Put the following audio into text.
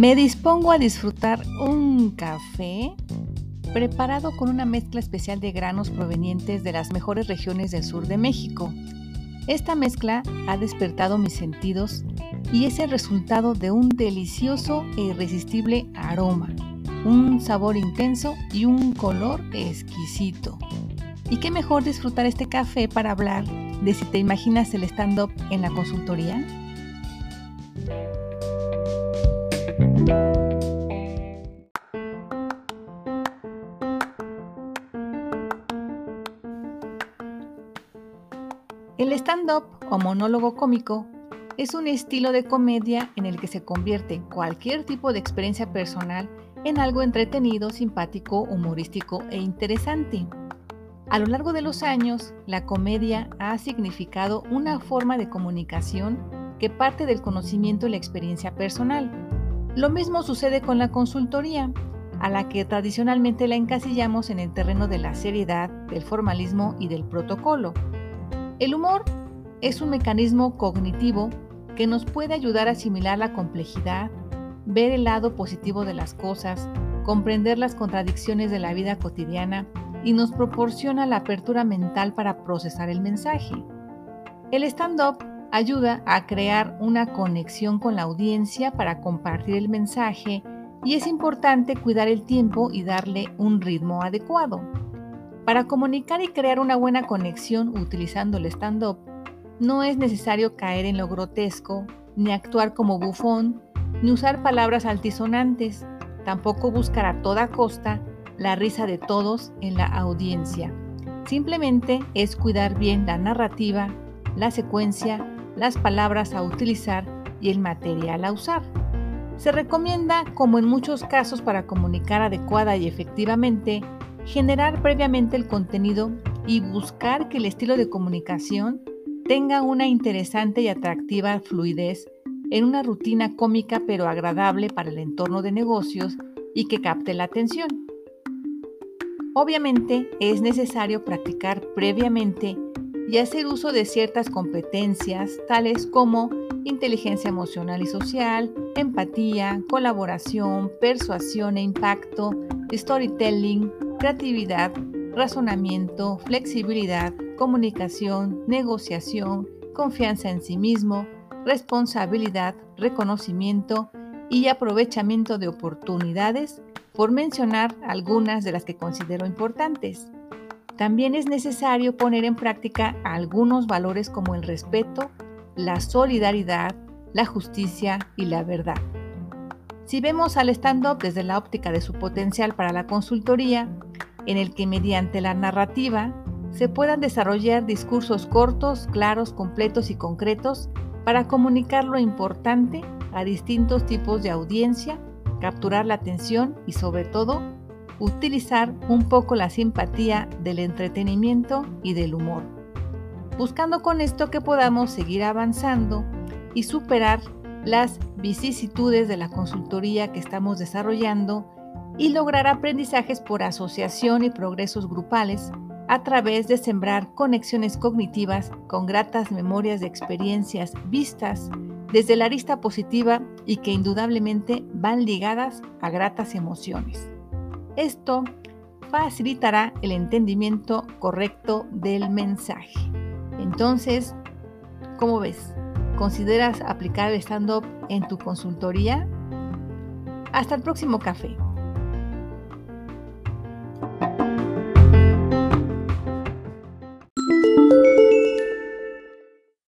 Me dispongo a disfrutar un café preparado con una mezcla especial de granos provenientes de las mejores regiones del sur de México. Esta mezcla ha despertado mis sentidos y es el resultado de un delicioso e irresistible aroma, un sabor intenso y un color exquisito. ¿Y qué mejor disfrutar este café para hablar de si te imaginas el stand-up en la consultoría? El stand-up o monólogo cómico es un estilo de comedia en el que se convierte cualquier tipo de experiencia personal en algo entretenido, simpático, humorístico e interesante. A lo largo de los años, la comedia ha significado una forma de comunicación que parte del conocimiento y la experiencia personal lo mismo sucede con la consultoría, a la que tradicionalmente la encasillamos en el terreno de la seriedad, del formalismo y del protocolo. El humor es un mecanismo cognitivo que nos puede ayudar a asimilar la complejidad, ver el lado positivo de las cosas, comprender las contradicciones de la vida cotidiana y nos proporciona la apertura mental para procesar el mensaje. El stand-up ayuda a crear una conexión con la audiencia para compartir el mensaje y es importante cuidar el tiempo y darle un ritmo adecuado. Para comunicar y crear una buena conexión utilizando el stand-up, no es necesario caer en lo grotesco, ni actuar como bufón, ni usar palabras altisonantes, tampoco buscar a toda costa la risa de todos en la audiencia. Simplemente es cuidar bien la narrativa, la secuencia las palabras a utilizar y el material a usar. Se recomienda, como en muchos casos para comunicar adecuada y efectivamente, generar previamente el contenido y buscar que el estilo de comunicación tenga una interesante y atractiva fluidez en una rutina cómica pero agradable para el entorno de negocios y que capte la atención. Obviamente es necesario practicar previamente y hacer uso de ciertas competencias tales como inteligencia emocional y social, empatía, colaboración, persuasión e impacto, storytelling, creatividad, razonamiento, flexibilidad, comunicación, negociación, confianza en sí mismo, responsabilidad, reconocimiento y aprovechamiento de oportunidades, por mencionar algunas de las que considero importantes. También es necesario poner en práctica algunos valores como el respeto, la solidaridad, la justicia y la verdad. Si vemos al stand-up desde la óptica de su potencial para la consultoría, en el que mediante la narrativa se puedan desarrollar discursos cortos, claros, completos y concretos para comunicar lo importante a distintos tipos de audiencia, capturar la atención y sobre todo utilizar un poco la simpatía del entretenimiento y del humor, buscando con esto que podamos seguir avanzando y superar las vicisitudes de la consultoría que estamos desarrollando y lograr aprendizajes por asociación y progresos grupales a través de sembrar conexiones cognitivas con gratas memorias de experiencias vistas desde la arista positiva y que indudablemente van ligadas a gratas emociones. Esto facilitará el entendimiento correcto del mensaje. Entonces, ¿cómo ves? ¿Consideras aplicar el stand-up en tu consultoría? Hasta el próximo café.